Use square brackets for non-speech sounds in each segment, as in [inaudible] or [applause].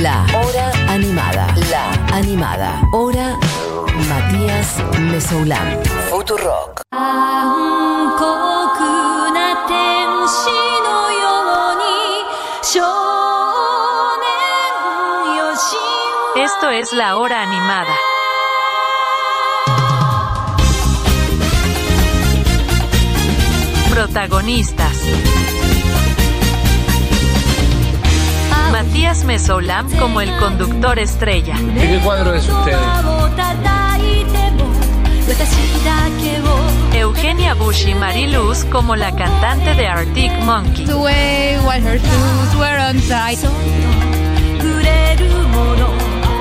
La Hora Animada. La Animada. Hora Matías Mesoulán. Futurock. Esto es La Hora Animada. Protagonistas. Mesolam como el conductor estrella. ¿De qué cuadro es usted? Eugenia Bush y Mariluz como la cantante de Arctic Monkey.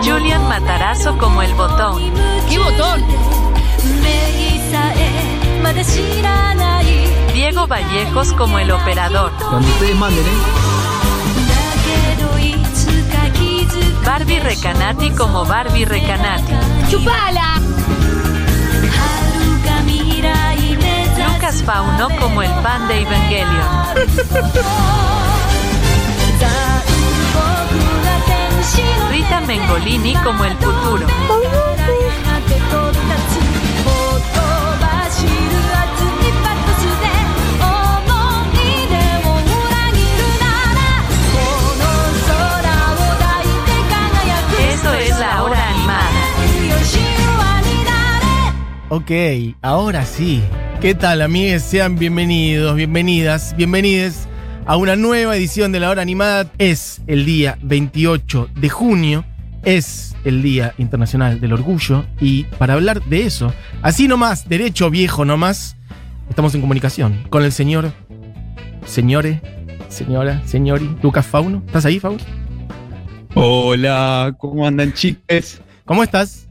Julian Matarazo como el botón. ¡Qué botón! Diego Vallejos como el operador. Cuando ustedes manden, ¿eh? Barbie Recanati como Barbie Recanati. ¡Chupala! Lucas Fauno como el pan de Evangelion. Rita Mengolini como el futuro. Ok, ahora sí. ¿Qué tal, amigues? Sean bienvenidos, bienvenidas, bienvenides a una nueva edición de la hora animada. Es el día 28 de junio, es el Día Internacional del Orgullo y para hablar de eso, así nomás, derecho viejo nomás, estamos en comunicación con el señor, señore, señora, señori, Lucas Fauno. ¿Estás ahí, Fauno? Hola, ¿cómo andan chicas? ¿Cómo estás?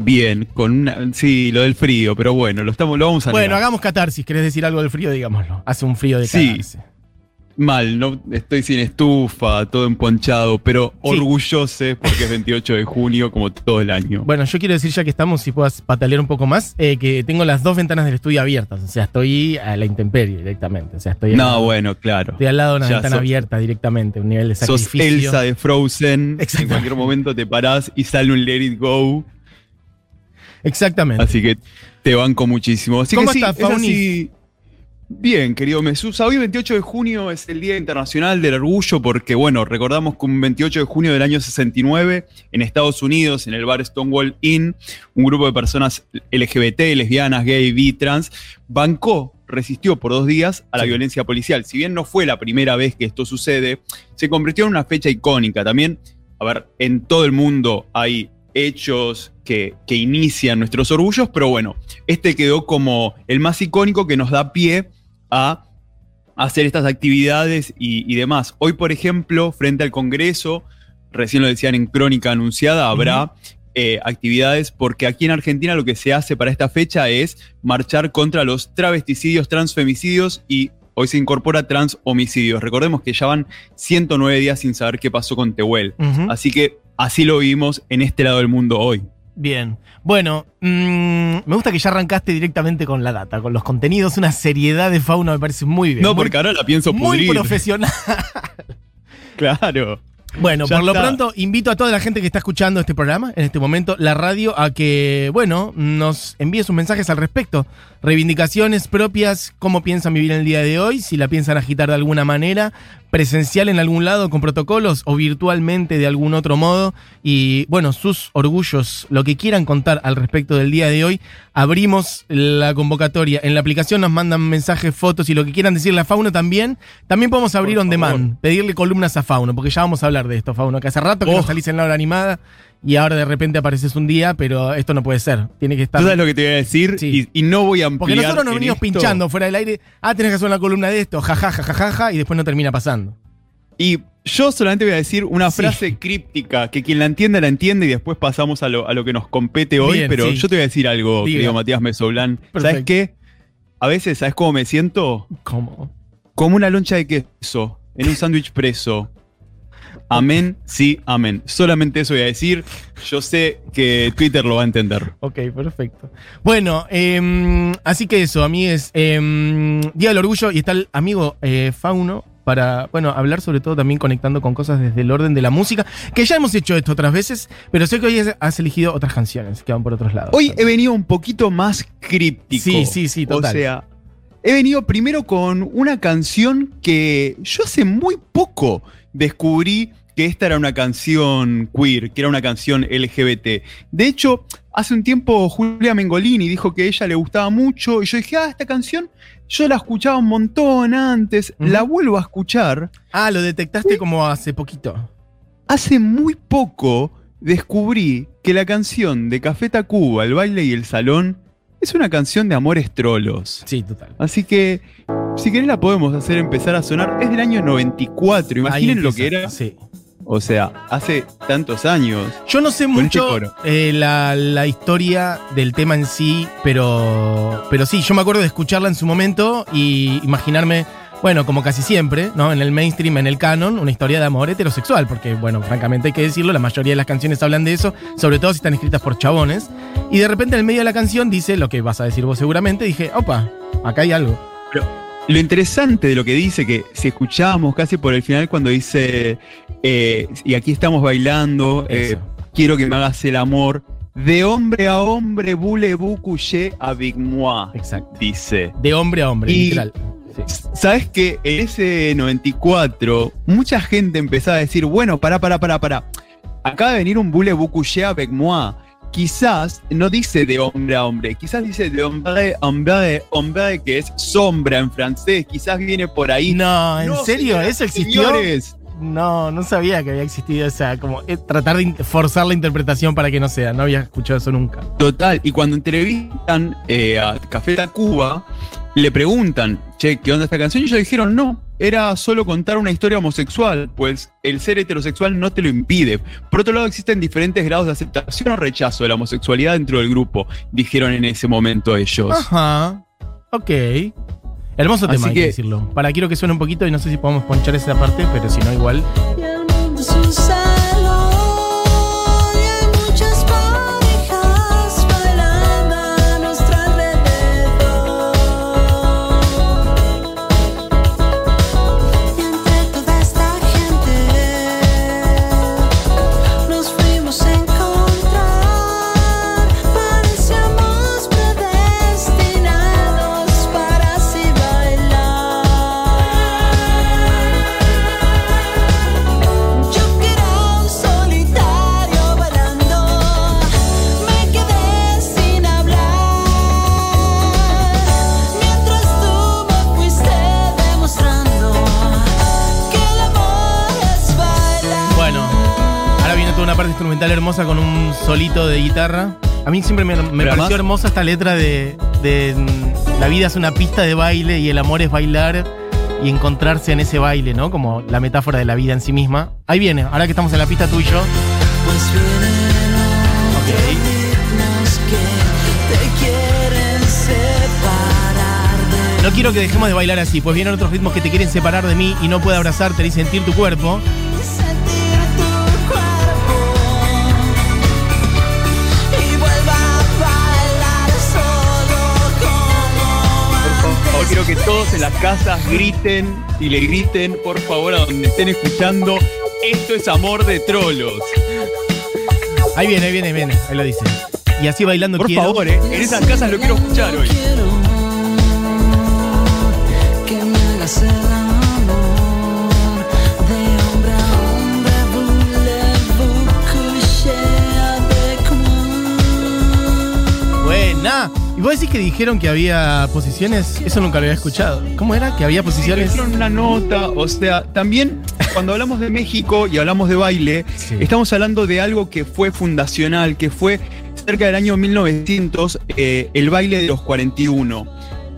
Bien, con una. Sí, lo del frío, pero bueno, lo, estamos, lo vamos a Bueno, negar. hagamos catarsis. ¿Querés decir algo del frío? Digámoslo. Hace un frío de Sí. cagarse. Mal, no estoy sin estufa, todo emponchado, pero orgullose porque es 28 de junio, como todo el año. Bueno, yo quiero decir, ya que estamos, si puedas patalear un poco más, eh, que tengo las dos ventanas del estudio abiertas. O sea, estoy a la intemperie directamente. O sea, estoy, no, al, bueno, claro. estoy al lado de una Ya ventana sos- abierta directamente, un nivel de Sos sacrificio. Elsa de Frozen. En cualquier momento te parás y sale un Let It Go. Exactamente. Así que te banco muchísimo. Así ¿Cómo que sí, estás, es Fauni? así. Bien, querido Mesusa. Hoy 28 de junio es el Día Internacional del Orgullo porque, bueno, recordamos que un 28 de junio del año 69 en Estados Unidos, en el bar Stonewall Inn, un grupo de personas LGBT, lesbianas, gay, bi, trans, bancó, resistió por dos días a la Sí. violencia policial. Si bien no fue la primera vez que esto sucede, se convirtió en una fecha icónica. También, a ver, en todo el mundo hay hechos que, que inician nuestros orgullos, pero bueno, este quedó como el más icónico que nos da pie a hacer estas actividades y, y demás. Hoy, por ejemplo, frente al Congreso, recién lo decían en Crónica Anunciada, habrá eh, actividades porque aquí en Argentina lo que se hace para esta fecha es marchar contra los travesticidios, transfemicidios y hoy se incorpora transhomicidios. Recordemos que ya van 109 días sin saber qué pasó con Tehuel. Así que así lo vivimos en este lado del mundo hoy. Bien. Bueno, mm, me gusta que ya arrancaste directamente con la data, con los contenidos, una seriedad de fauna me parece muy bien. No, muy, porque ahora la pienso muy pudrir. profesional. [laughs] Claro. Bueno, Ya por lo pronto, invito a toda la gente que está escuchando este programa, en este momento, la radio, a que, bueno, nos envíe sus mensajes al respecto. Reivindicaciones propias, cómo piensan vivir el día de hoy, si la piensan agitar de alguna manera, presencial en algún lado con protocolos o virtualmente de algún otro modo. Y, bueno, sus orgullos, lo que quieran contar al respecto del día de hoy. Abrimos la convocatoria. En la aplicación nos mandan mensajes, fotos y lo que quieran decirle a Fauno también. También podemos abrir on demand, pedirle columnas a Fauno, porque ya vamos a hablar de esto, Fauno, que hace rato que no salís en la hora animada y ahora de repente apareces un día, pero esto no puede ser. Tiene que estar. ¿Tú sabes lo que te voy a decir? Sí. Y, y no voy a ampliar. Porque nosotros nos en venimos esto. pinchando fuera del aire. Ah, tenés que hacer una columna de esto, jajaja, jajaja, y después no termina pasando. Y yo solamente voy a decir una Sí. frase críptica, que quien la entienda, la entiende y después pasamos a lo, a lo que nos compete hoy. Bien, pero sí. yo te voy a decir algo, Diga. querido Matías Mesoblán. ¿Sabes Perfecto. qué? A veces, ¿sabes cómo me siento? ¿Cómo? Como una loncha de queso en un sándwich preso. Amén, sí, amén. Solamente eso voy a decir. Yo sé que Twitter lo va a entender. Ok, perfecto. Bueno, em, así que eso, amigues. em, Día del Orgullo y está el amigo eh, Fauno para, bueno, hablar sobre todo también conectando con cosas desde el orden de la música, que ya hemos hecho esto otras veces, pero sé que hoy has elegido otras canciones que van por otros lados. Hoy he venido un poquito más críptico. Sí, sí, sí, total. O sea, he venido primero con una canción que yo hace muy poco descubrí que esta era una canción queer, que era una canción LGBT. De hecho, hace un tiempo Julia Mengolini dijo que a ella le gustaba mucho y yo dije, ah, esta canción yo la escuchaba un montón antes, la vuelvo a escuchar. Ah, lo detectaste como hace poquito. Hace muy poco descubrí que la canción de Café Tacuba, El baile y el salón, es una canción de amores trolos. Sí, total. Así que, si querés la podemos hacer empezar a sonar. Es del año 94, imaginen lo que era. Sí. O sea, hace tantos años. Yo no sé este mucho eh, la, la historia del tema en sí, pero, pero sí, yo me acuerdo de escucharla en su momento y imaginarme, bueno, como casi siempre, ¿no? En el mainstream, en el canon, una historia de amor heterosexual, porque, bueno, francamente hay que decirlo, la mayoría de las canciones hablan de eso, sobre todo si están escritas por chabones. Y de repente en el medio de la canción dice lo que vas a decir vos seguramente, dije, opa, acá hay algo. Lo interesante de lo que dice, que si escuchábamos casi por el final cuando dice, eh, y aquí estamos bailando, eh, quiero que me hagas el amor, de hombre a hombre, voulez-vous coucher avec moi, Exacto. dice. De hombre a hombre, Y- literal. Sí. ¿Sabes que en ese 94 mucha gente empezaba a decir, bueno, pará, pará, pará, pará. Acaba de venir un voulez-vous coucher avec moi. Quizás no dice de hombre a hombre, quizás dice de hombre a hombre, hombre, que es sombra en francés. Quizás viene por ahí. No, ¿en No, serio? señoras ¿Eso existió? señores, No, no sabía que había existido esa, como eh, tratar de forzar la interpretación para que no sea. No había escuchado eso nunca. Total, y cuando entrevistan eh, a Café Tacuba, le preguntan, che, ¿qué onda esta canción? Y ellos dijeron, no, era solo contar una historia homosexual, pues el ser heterosexual no te lo impide. Por otro lado, existen diferentes grados de aceptación o rechazo de la homosexualidad dentro del grupo, dijeron en ese momento ellos. Ajá. Ok. Hermoso Así tema, hay que que- decirlo. Para quiero que suene un poquito y no sé si podemos ponchar esa parte, pero si no, igual. Solito de guitarra. A mí siempre me, pareció además- hermosa esta letra de, de, mm, La vida es una pista de baile y el amor es bailar y encontrarse en ese baile, ¿no? Como la metáfora de la vida en sí misma. Ahí viene, ahora que estamos en la pista tú y yo. No quiero que dejemos de bailar así, pues vienen otros ritmos que te quieren separar de mí y no puedo abrazarte ni sentir tu cuerpo. Quiero que todos en las casas griten y le griten, por favor, a donde estén escuchando. Esto es amor de trolos. Ahí viene, ahí viene, ahí viene, ahí lo dice. Y así bailando Por quiero. favor, eh, en esas casas lo quiero escuchar hoy. Buena. ¿Y vos decís que dijeron que había posiciones? Eso nunca lo había escuchado. ¿Cómo era? ¿Que había posiciones? hicieron una nota, o sea, también cuando hablamos de México y hablamos de baile, Sí. estamos hablando de algo que fue fundacional, que fue cerca del año 1900, eh, el baile de los 41.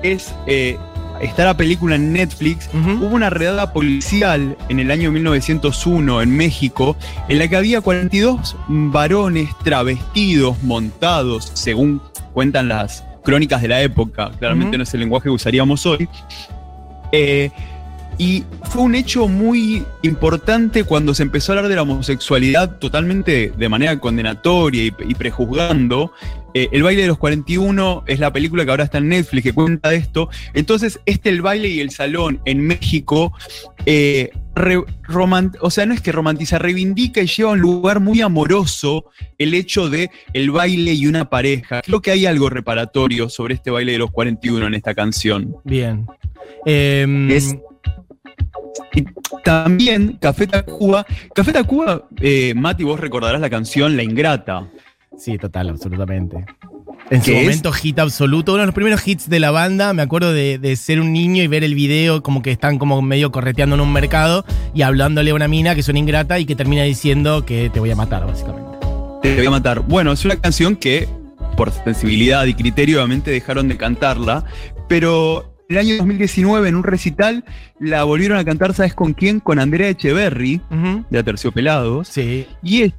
Es, eh, está la película en Netflix, hubo una redada policial en el año 1901 en México, en la que había 42 varones travestidos, montados, según cuentan las crónicas de la época, claramente no es el lenguaje que usaríamos hoy, eh, Y fue un hecho muy importante cuando se empezó a hablar de la homosexualidad totalmente de manera condenatoria y, y prejuzgando. Eh, el baile de los 41 es la película que ahora está en Netflix que cuenta de esto. Entonces, este El baile y el salón en México, eh, re- roman- o sea, no es que romantiza, reivindica y lleva a un lugar muy amoroso el hecho de el baile y una pareja. Creo que hay algo reparatorio sobre este baile de los 41 en esta canción. Bien. Em, Es- Y también Café Tacuba. Café Tacuba, eh, Mati, vos recordarás la canción La Ingrata. Sí, total, absolutamente. En su momento hit absoluto, uno de los primeros hits de la banda, me acuerdo de, de ser un niño y ver el video como que están como medio correteando en un mercado y hablándole a una mina que es una ingrata y que termina diciendo que te voy a matar, básicamente. Te voy a matar. Bueno, es una canción que, por sensibilidad y criterio, obviamente dejaron de cantarla, pero en el año 2019, en un recital, la volvieron a cantar, ¿sabes con quién? Con Andrea Echeverry, de Aterciopelados. Sí. Y ella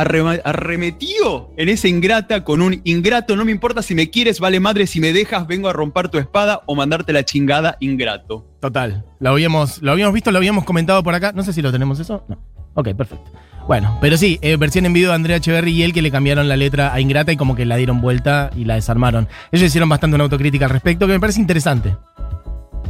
arremetió en esa ingrata con un ingrato, no me importa si me quieres, vale madre, si me dejas, vengo a romper tu espada o mandarte la chingada, ingrato. Total. Lo habíamos, lo habíamos visto, lo habíamos comentado por acá. No sé si lo tenemos eso. No. Ok, perfecto. Bueno, pero sí, eh, versión en vivo de Andrea Echeverry y él que le cambiaron la letra a Ingrata y como que la dieron vuelta y la desarmaron. Ellos hicieron bastante una autocrítica al respecto que me parece interesante.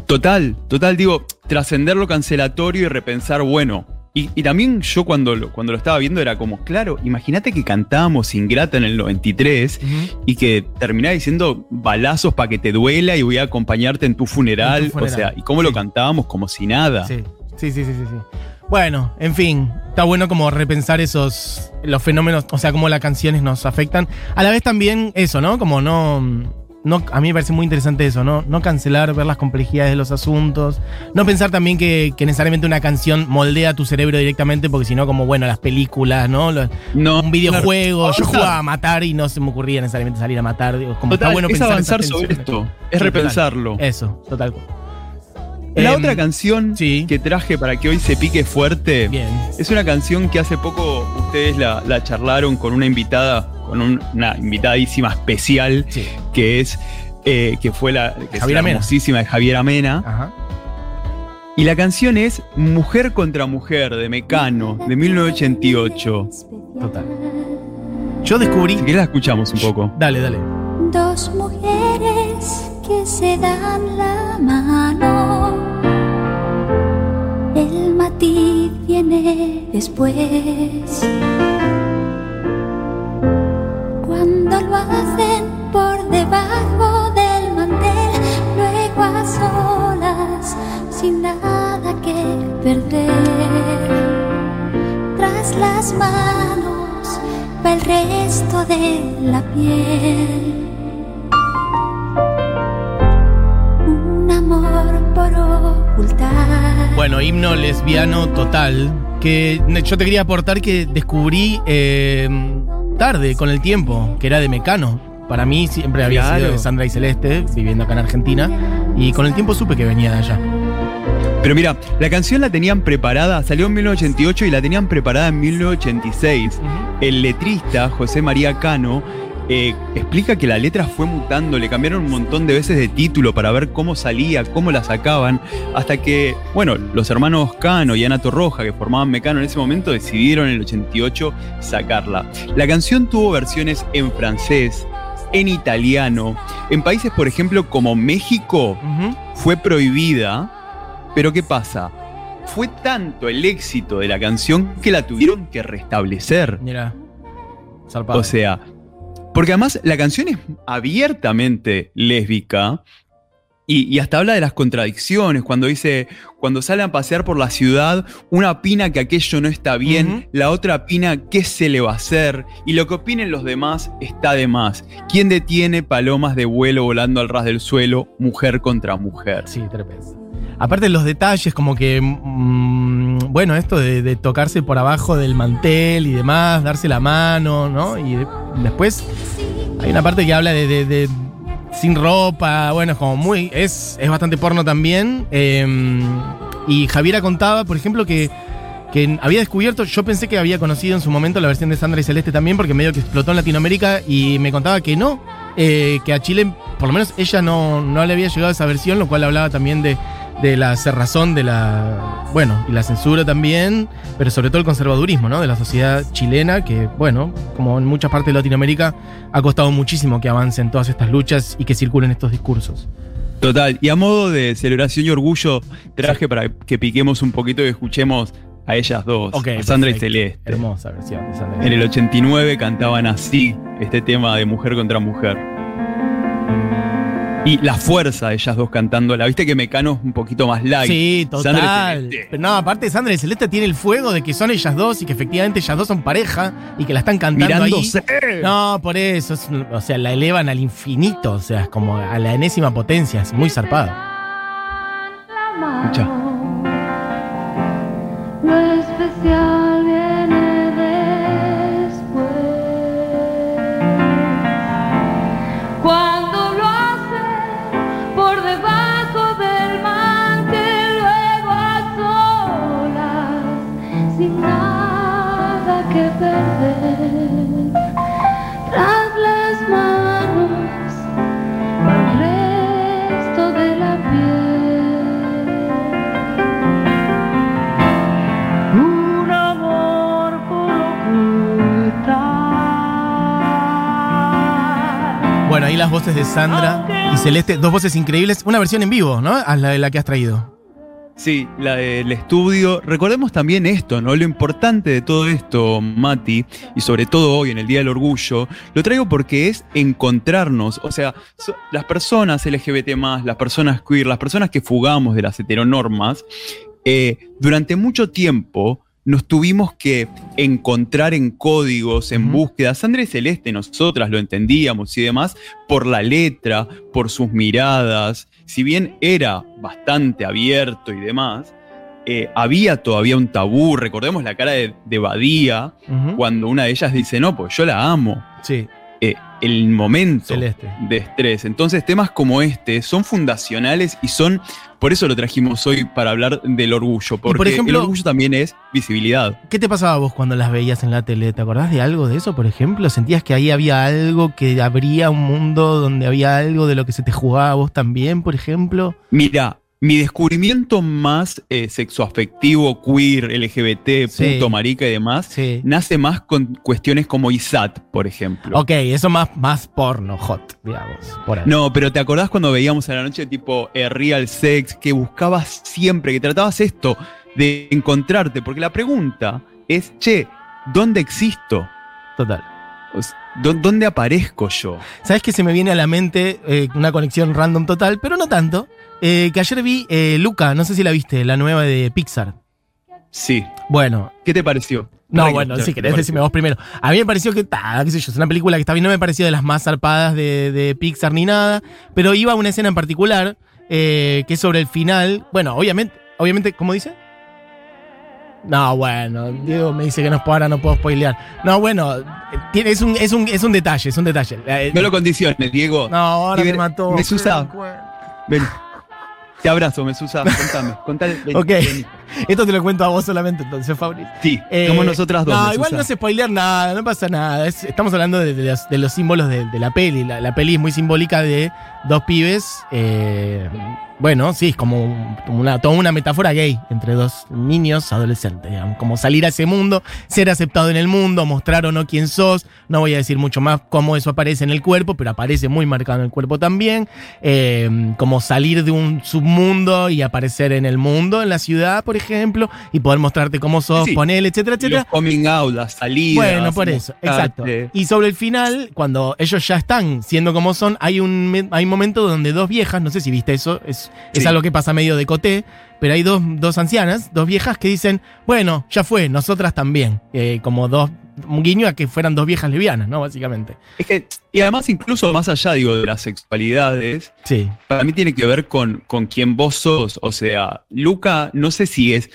Total, total, digo, trascender lo cancelatorio y repensar, bueno. Y, y también yo cuando lo, cuando lo estaba viendo era como, claro, imagínate que cantábamos Ingrata en el 93 y que terminaba diciendo balazos para que te duela y voy a acompañarte en tu funeral. En tu funeral, O sea, y cómo lo cantábamos como si nada. Sí, sí, sí, sí, sí. sí. Bueno, en fin, está bueno como repensar esos, los fenómenos, o sea, cómo las canciones nos afectan. A la vez también eso, ¿no? Como no, no a mí me parece muy interesante eso, ¿no? No cancelar, ver las complejidades de los asuntos. No pensar también que, que necesariamente una canción moldea tu cerebro directamente, porque si no, como, bueno, las películas, ¿no? Los- No, un videojuego, yo jugaba a matar y no se me ocurría necesariamente salir a matar. digo, como Total, está bueno es pensar avanzar sobre esto, es repensarlo. total. Eso, total. La Em, otra canción sí. que traje para que hoy se pique fuerte Bien. es una canción que hace poco ustedes la, la charlaron con una invitada, con un- una invitadísima especial, Sí. que es eh, que fue la, que la de Javiera Mena. Ajá. Y la canción es Mujer contra Mujer de Mecano, de 1988. Total. Yo descubrí. Si la escuchamos un poco. Dale, dale. Dos mujeres que se dan la mano. El matiz viene después. Lo hacen por debajo del mantel, luego a solas, sin nada que perder. Tras las manos va el resto de la piel. Un amor por ocultar. Bueno, himno lesbiano total. Que yo te quería aportar que descubrí eh, tarde, con el tiempo, que era de Mecano. Para mí siempre había Claro. sido de Sandra y Celeste, viviendo acá en Argentina. Y con el tiempo supe que venía de allá. Pero mira, la canción la tenían preparada, salió en 1988 y la tenían preparada en 1986. El letrista, José María Cano, eh, explica que la letra fue mutando, le cambiaron un montón de veces de título para ver cómo salía, cómo la sacaban, hasta que, bueno, los hermanos Cano y Ana Torroja, que formaban Mecano en ese momento, decidieron en el 88 sacarla. La canción tuvo versiones en francés, en italiano, en países, por ejemplo, como México, fue prohibida, pero ¿qué pasa? Fue tanto el éxito de la canción que la tuvieron que restablecer. Mira. Zarpado. O sea, porque además la canción es abiertamente lésbica y, y hasta habla de las contradicciones, cuando dice, cuando sale a pasear por la ciudad, una opina que aquello no está bien, la otra opina qué se le va a hacer, y lo que opinen los demás está de más. ¿Quién detiene palomas de vuelo volando al ras del suelo, mujer contra mujer? Sí, tremendo. Aparte los detalles, como que, mm, bueno, esto de, tocarse por abajo del mantel y demás, darse la mano, ¿no? Y de- después hay una parte que habla de, sin ropa, bueno, es como muy, es, es bastante porno también. eh, y Javiera contaba, por ejemplo, que, que había descubierto, yo pensé que había conocido en su momento la versión de Sandra y Celeste también, porque medio que explotó en Latinoamérica y me contaba que no, eh, que a Chile, por lo menos ella no, no le había llegado esa versión, lo cual hablaba también de, de la cerrazón, de la. Bueno, y la censura también, pero sobre todo el conservadurismo, ¿no? De la sociedad chilena, que, bueno, como en muchas partes de Latinoamérica, ha costado muchísimo que avancen todas estas luchas y que circulen estos discursos. Total. Y a modo de celebración y orgullo, traje para que piquemos un poquito y escuchemos a ellas dos, a Sandra y. Celeste. Hermosa versión de Sandra. En el 89 cantaban así este tema de mujer contra mujer. Y la fuerza de ellas dos cantándola. Viste que Mecano es un poquito más light. Sí, total. Pero no, aparte Sandra y Celeste tiene el fuego de que son ellas dos y que efectivamente ellas dos son pareja y que la están cantando Mirándose. ahí. No, por eso, es o sea, la elevan al infinito, o sea, es como a la enésima potencia, es muy zarpado. Escucha. Las voces de Sandra y Celeste, dos voces increíbles, una versión en vivo, ¿no? A la la que has traído. Sí, la del estudio. Recordemos también esto, ¿no? Lo importante de todo esto, Mati, y sobre todo hoy en el Día del Orgullo, lo traigo porque es encontrarnos. O sea, las personas LGBT, las personas queer, las personas que fugamos de las heteronormas, eh, durante mucho tiempo nos tuvimos que encontrar en códigos, en búsquedas. Sandra y Celeste, nosotras lo entendíamos y demás, por la letra, por sus miradas. Si bien era bastante abierto y demás, eh, había todavía un tabú. Recordemos la cara de, de Badía cuando una de ellas dice, no, pues yo la amo. Sí, el momento Celeste. de estrés. Entonces, temas como este son fundacionales y son, por eso lo trajimos hoy para hablar del orgullo, porque ejemplo- el orgullo también es visibilidad. ¿Qué te pasaba vos cuando las veías en la tele? ¿Te acordás de algo de eso, por ejemplo? ¿Sentías que ahí había algo, que habría un mundo donde había algo de lo que se te jugaba a vos también, por ejemplo? Mira, mi descubrimiento más eh, sexoafectivo, queer, LGBT, Sí. puto, marica y demás, Sí. nace más con cuestiones como ISAT, por ejemplo. Ok, eso más, más porno, hot, digamos. Por. No, pero ¿te acordás cuando veíamos a la noche tipo eh, Real Sex, que buscabas siempre, que tratabas esto de encontrarte? Porque la pregunta es, che, ¿dónde existo? Total. O sea, ¿dó- ¿Dónde aparezco yo? ¿Sabes que se me viene a la mente eh, una conexión random total, pero no tanto? Eh, que ayer vi eh, Luca, no sé si la viste, la nueva de Pixar. Sí. Bueno, ¿Qué te pareció? No, bueno, ¿qué si querés decirme vos primero. A mí me pareció que, ta, qué sé yo, es una película que está bien, no me pareció de las más zarpadas de, de Pixar ni nada, pero iba a una escena en particular que es sobre el final. Bueno, obviamente, obviamente, ¿cómo dice? No, bueno, Diego me dice que no, ahora no puedo spoilear. No, bueno, eh, tiene, es, un, es, un, es un detalle, es un detalle. Eh, No lo condiciones, Diego. no, ahora me Libre- mató. Mesusa. Ven. Te abrazo, Mesusa. Contame. Contale. ven, Ok. ven. [laughs] Esto te lo cuento a vos solamente entonces, Fabri. Sí, Eh, somos nosotras dos. No, igual no se spoilear nada, no pasa nada. Es- estamos hablando de, de los, de los símbolos de, de la peli. La, la peli es muy simbólica de dos pibes. eh, bueno, sí, es como, como una, toda una metáfora gay entre dos niños adolescentes. digamos. Como salir a ese mundo, ser aceptado en el mundo, mostrar o no quién sos. No voy a decir mucho más cómo eso aparece en el cuerpo, pero aparece muy marcado en el cuerpo también. Eh, como salir de un submundo y aparecer en el mundo, en la ciudad, por ejemplo, y poder mostrarte cómo sos, Sí. poner, etcétera, etcétera. Los coming out, las salidas. Bueno, por eso, exacto. Y sobre el final, cuando ellos ya están siendo como son, hay un, hay un momento donde dos viejas, no sé si viste eso, es, es algo que pasa medio de coté, pero hay dos, dos ancianas, dos viejas que dicen, bueno, ya fue, nosotras también. Eh, como dos, un guiño a que fueran dos viejas lesbianas, ¿no? Básicamente. Es que, y además, incluso más allá, digo, de las sexualidades, Sí. para mí tiene que ver con, con quién vos sos. O sea, Luca, no sé si es,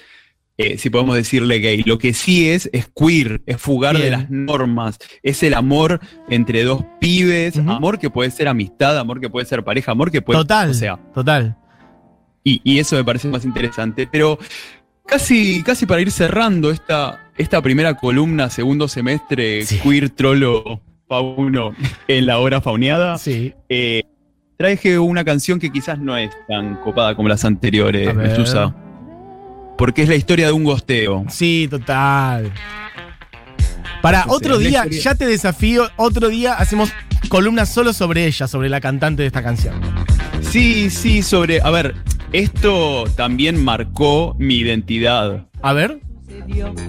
eh, si podemos decirle gay, lo que sí es, es queer, es fugar de las normas, es el amor entre dos pibes, amor que puede ser amistad, amor que puede ser pareja, amor que puede total. O sea, total. y, y eso me parece más interesante. Pero casi, casi para ir cerrando esta, esta primera columna, segundo semestre, Sí. queer, trolo, fauno, en la hora fauneada, Sí. eh, traje una canción que quizás no es tan copada como las anteriores. Mesusa. Porque es la historia de un gosteo. Sí, total. Para otro día, ya te desafío, otro día hacemos columnas solo sobre ella, sobre la cantante de esta canción. Sí, sí, sobre. A ver, esto también marcó mi identidad. A ver.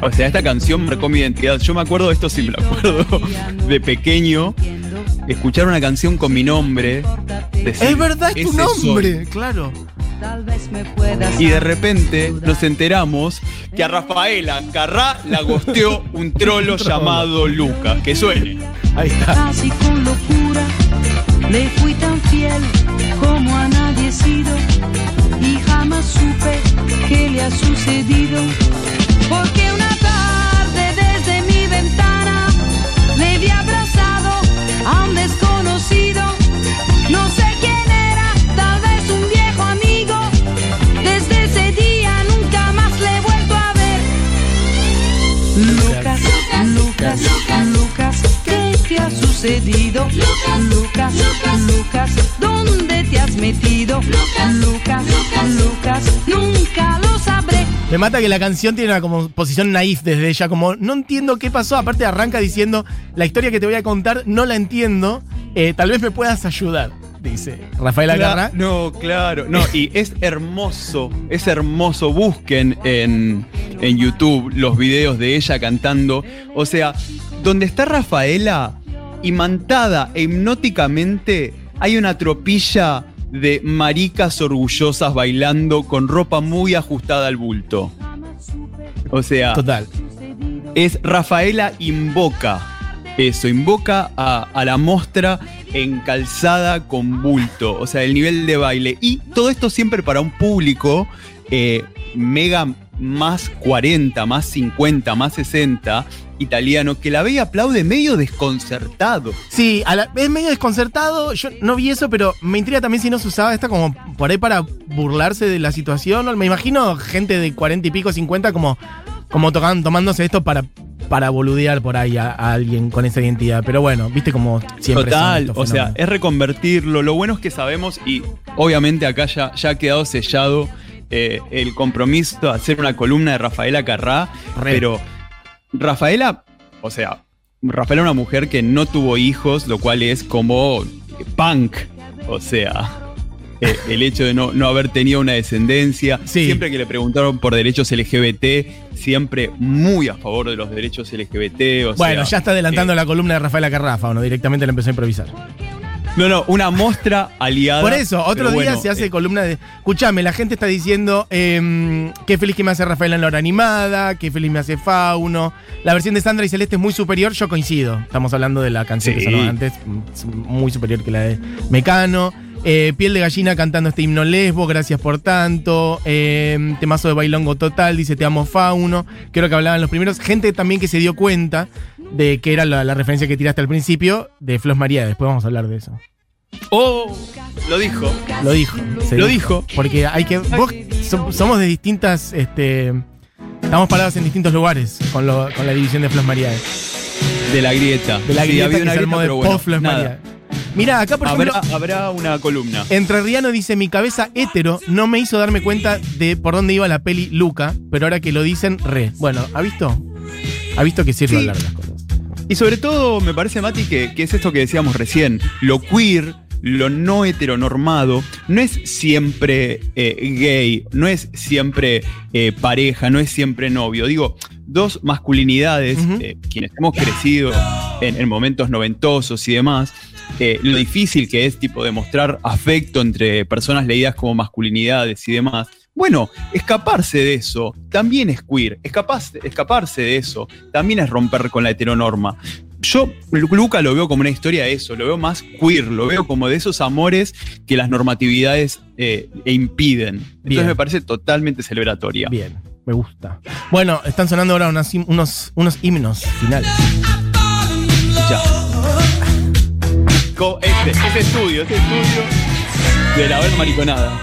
O sea, esta canción marcó mi identidad. Yo me acuerdo de esto, sí me lo acuerdo [laughs] de pequeño. Escuchar una canción con mi nombre. decir, Es verdad, es tu "Ese soy". nombre, claro. Y de repente nos enteramos que a Rafaela Carrá la gosteó un trolo llamado Lucas. Que suene. Ahí está. Casi con locura le fui tan fiel como a nadie he sido y jamás supe qué le ha sucedido. Porque una tarde desde mi ventana le vi abrazado a un desconocido. No sé quién era, tal vez un viejo amigo. Desde ese día nunca más le he vuelto a ver. Lucas, Lucas, Lucas, ¿qué te ha sucedido? Lucas, Lucas, ¿dónde te has metido? Lucas, Lucas, nunca lo sabré. Me mata que la canción tiene una como posición naif desde ella, como no entiendo qué pasó. Aparte arranca diciendo, la historia que te voy a contar no la entiendo, eh, tal vez me puedas ayudar, dice Rafaela Cla- Garra. No, claro. No, y es hermoso, es hermoso. Busquen en, en YouTube los videos de ella cantando. O sea, donde está Rafaela, imantada e hipnóticamente, hay una tropilla de maricas orgullosas bailando con ropa muy ajustada al bulto. O sea, Total. es Rafaela invoca eso, invoca a, a la mostra encalzada con bulto, o sea, el nivel de baile. Y todo esto siempre para un público eh, mega más 40, más 50, más 60 italiano que la ve y aplaude medio desconcertado. Sí, a la- es medio desconcertado. Yo no vi eso, pero me intriga también si no se usaba esta como por ahí para burlarse de la situación. Me imagino gente de 40 y pico, 50 como, como tocan- tomándose esto para, para boludear por ahí a, a alguien con esa identidad. Pero bueno, viste como siempre. Total, o sea, es reconvertirlo. Lo bueno es que sabemos, y obviamente acá ya, ya ha quedado sellado eh, el compromiso de hacer una columna de Rafaela Carrá, Re. pero Rafaela, o sea, Rafaela es una mujer que no tuvo hijos, lo cual es como punk, o sea. eh, el hecho de no, no haber tenido una descendencia. Sí. Siempre que le preguntaron por derechos LGBT, siempre muy a favor de los derechos LGBT. O Bueno, sea, ya está adelantando eh, la columna de Rafaela Carrafa, ¿o no? Directamente la empezó a improvisar. No, no, una muestra aliada. Por eso, otro día bueno, se hace eh, columna de. Escuchame, la gente está diciendo em, qué feliz que me hace Rafaela en la hora animada, qué feliz me hace Fauno. La versión de Sandra y Celeste es muy superior, yo coincido. Estamos hablando de la canción que Sí. sonó antes, es muy superior que la de Mecano. Eh, Piel de gallina cantando este himno lesbo, gracias por tanto. Em, temazo de bailongo total, dice Te amo Fauno. Creo que hablaban los primeros. Gente también que se dio cuenta de que era la, la referencia que tiraste al principio de Flos María. Después vamos a hablar de eso. Oh, lo dijo. Lo dijo. se Lo dijo. Porque hay que. Vos so- somos de distintas. Este, estamos parados en distintos lugares con, lo- con la división de Flos María. De la grieta. De la Sí, grieta había que una se armó grieta, de bueno, post Flos. María. Mira, acá por Habrá, ejemplo. habrá una columna. Entre Riano dice: Mi cabeza hétero no me hizo darme cuenta de por dónde iba la peli Luca, pero ahora que lo dicen, re. Bueno, ¿ha visto? ¿Ha visto que sirve Sí. hablar de las cosas? Y sobre todo, me parece, Mati, que, que es esto que decíamos recién. Lo queer, lo no heteronormado, no es siempre eh, gay, no es siempre eh, pareja, no es siempre novio. Digo, dos masculinidades, eh, quienes hemos crecido en, en momentos noventosos y demás, lo difícil que es tipo demostrar afecto entre personas leídas como masculinidades y demás. Bueno, escaparse de eso también es queer. Escaparse, escaparse de eso también es romper con la heteronorma. Yo, Luca, lo veo como una historia de eso, lo veo más queer, lo veo como de esos amores que las normatividades eh, impiden. Entonces Bien. me parece totalmente celebratoria. Bien, me gusta. Bueno, están sonando ahora unos, unos, unos himnos finales. Ya. Este, ese estudio, ese estudio de la ver mariconada.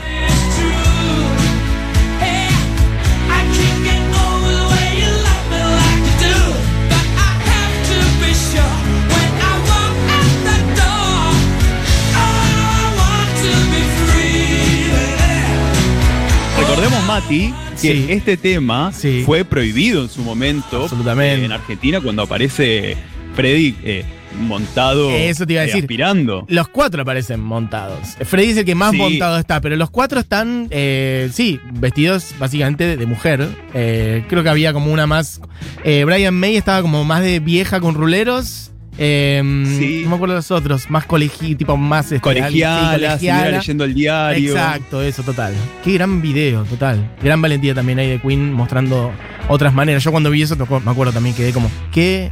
Mati, que Sí. este tema Sí. fue prohibido en su momento Absolutamente. eh, en Argentina cuando aparece Freddy eh, montado Eso te iba a eh, decir. aspirando. Los cuatro aparecen montados. Freddy es el que más Sí. montado está, pero los cuatro están, eh, sí, vestidos básicamente de, de mujer. Creo que había como una más. Brian May estaba como más de vieja con ruleros. Eh, Sí. No me acuerdo los otros. Más colegi, tipo más. este, Colegiala, sí, colegiala. leyendo el diario. Exacto, eso, total. Qué gran video, total. Gran valentía también ahí de Queen mostrando otras maneras. Yo cuando vi eso me acuerdo también, quedé como, ¿qué?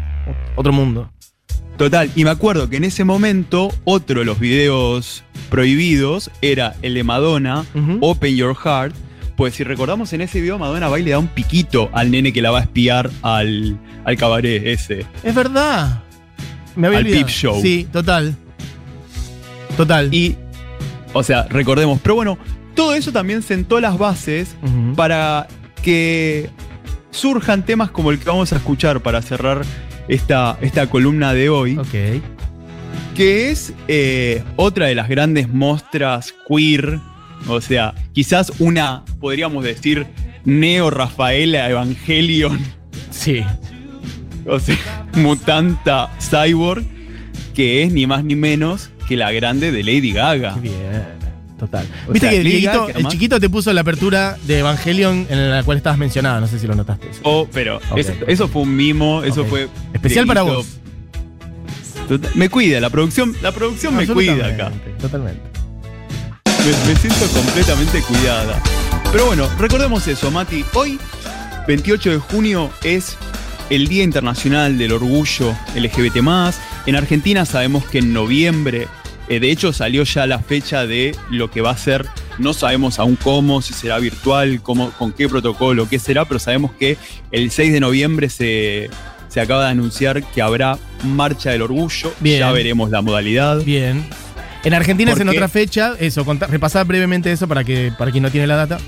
Otro mundo. Total, y me acuerdo que en ese momento otro de los videos prohibidos era el de Madonna. Open Your Heart. Pues si recordamos en ese video, Madonna va y le da un piquito al nene que la va a espiar al, al cabaret ese. Es verdad. Me había Al olvidado. Peep Show. Sí, total. Total. Y, o sea, recordemos, pero bueno, todo eso también sentó las bases para que surjan temas como el que vamos a escuchar para cerrar esta, esta columna de hoy. Ok. que es eh, otra de las grandes mostras queer, o sea, quizás una, podríamos decir, neo-Rafaela Evangelion, Sí. O sea, [laughs] mutanta cyborg, que es ni más ni menos que la grande de Lady Gaga. Qué bien. Total. O Viste sea, que Dieguito, el chiquito te puso la apertura de Evangelion en la cual estabas mencionada. No sé si lo notaste. eso. Oh, pero Ok. eso, eso fue un mimo, eso Ok. fue... Especial para vos. Total- Me cuida, la producción, la producción me cuida acá. Totalmente. Me, me siento completamente cuidada. Pero bueno, recordemos eso, Mati. Hoy, 28 de junio, es el Día Internacional del Orgullo LGBT. En Argentina sabemos que en noviembre, eh, de hecho, salió ya la fecha de lo que va a ser. No sabemos aún cómo, si será virtual, cómo, con qué protocolo, qué será, pero sabemos que el 6 de noviembre se, se acaba de anunciar que habrá Marcha del Orgullo. Bien. Ya veremos la modalidad. Bien. En Argentina es en otra fecha. Eso, repasá brevemente eso para que para quien no tiene la data.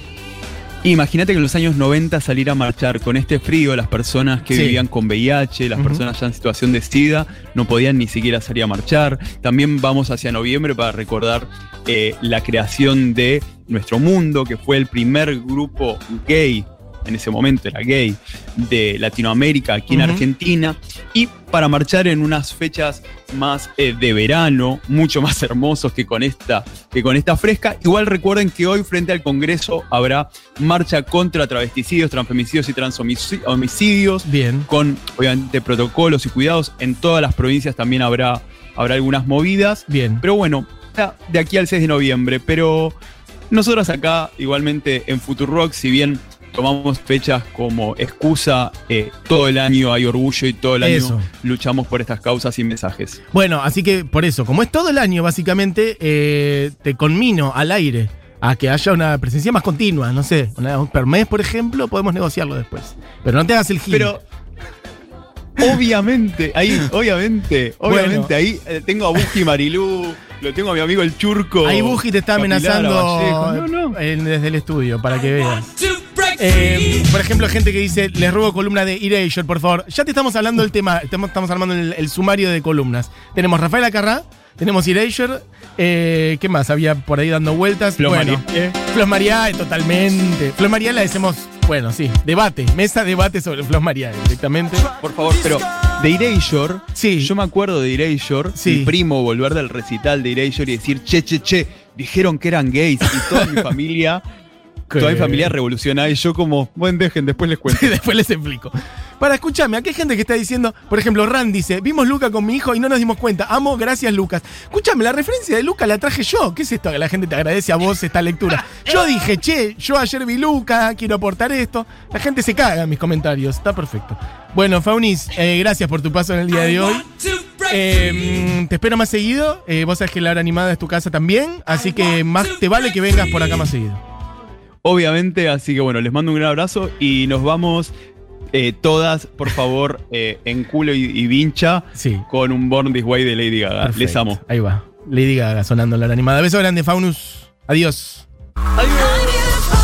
Imagínate que en los años 90 salir a marchar con este frío, las personas que Sí. vivían con VIH, las personas ya en situación de SIDA, no podían ni siquiera salir a marchar. También vamos hacia noviembre para recordar eh, la creación de Nuestro Mundo, que fue el primer grupo gay, en ese momento era gay, de Latinoamérica, aquí en. Argentina, y para marchar en unas fechas más eh, de verano, mucho más hermosos que con, esta, que con esta fresca. Igual recuerden que hoy frente al Congreso habrá marcha contra travesticidios, transfemicidios y transhomicidios, Bien. con obviamente protocolos y cuidados. En todas las provincias también habrá, habrá algunas movidas. Bien. Pero bueno, de aquí al 6 de noviembre. Pero nosotros acá, igualmente en Futurock, si bien tomamos fechas como excusa, eh, todo el año hay orgullo y todo el año Eso. luchamos por estas causas y mensajes. Bueno, así que por eso, como es todo el año, básicamente, eh, te conmino al aire a que haya una presencia más continua. No sé, una, un per mes, por ejemplo, podemos negociarlo después. Pero no te hagas el gil. Pero obviamente, ahí, obviamente, Bueno. obviamente, ahí eh, tengo a Buji Marilú, lo tengo a mi amigo el Churco. Ahí Buji te está amenazando Vallejo. No, no. en- desde el estudio, para que veas. Eh, por ejemplo, gente que dice, les robo columna de Erasure, por favor. Ya te estamos hablando del tema, estamos, estamos armando el, el sumario de columnas. Tenemos Rafael Acarrá, tenemos Erasure, eh, ¿qué más? Había por ahí dando vueltas. Flo bueno, María. Flos María, eh, totalmente. Flos María la decimos, bueno, sí, debate, mesa debate sobre Flos María directamente. Por favor, pero de Erasure, Sí. yo me acuerdo de Erasure, Sí. mi primo volver del recital de Erasure y decir, che, che, che, dijeron que eran gays y toda mi [laughs] familia, toda mi familia revolucionada y yo como, buen dejen, después les cuento. [laughs] Después les explico. Para escucharme, aquí hay gente que está diciendo, por ejemplo, Ran dice, vimos Luca con mi hijo y no nos dimos cuenta. Amo, gracias Lucas. Escúchame, la referencia de Luca la traje yo. ¿Qué es esto? Que la gente te agradece a vos esta lectura. [laughs] Yo dije, che, yo ayer vi Luca, quiero aportar esto. La gente se caga en mis comentarios, está perfecto. Bueno, Faunis, eh, gracias por tu paso en el día de hoy. Eh, mm, te espero más seguido. Eh, vos sabés que la hora animada es tu casa también, así que más te vale que vengas por acá más seguido. Obviamente, así que bueno, les mando un gran abrazo y nos vamos eh, todas, por favor, [laughs] eh, en culo y, y vincha Sí. con un Born This Way de Lady Gaga. Les amo. Ahí va. Lady Gaga sonando la animada. Beso grande, Faunus. Adiós. Adiós.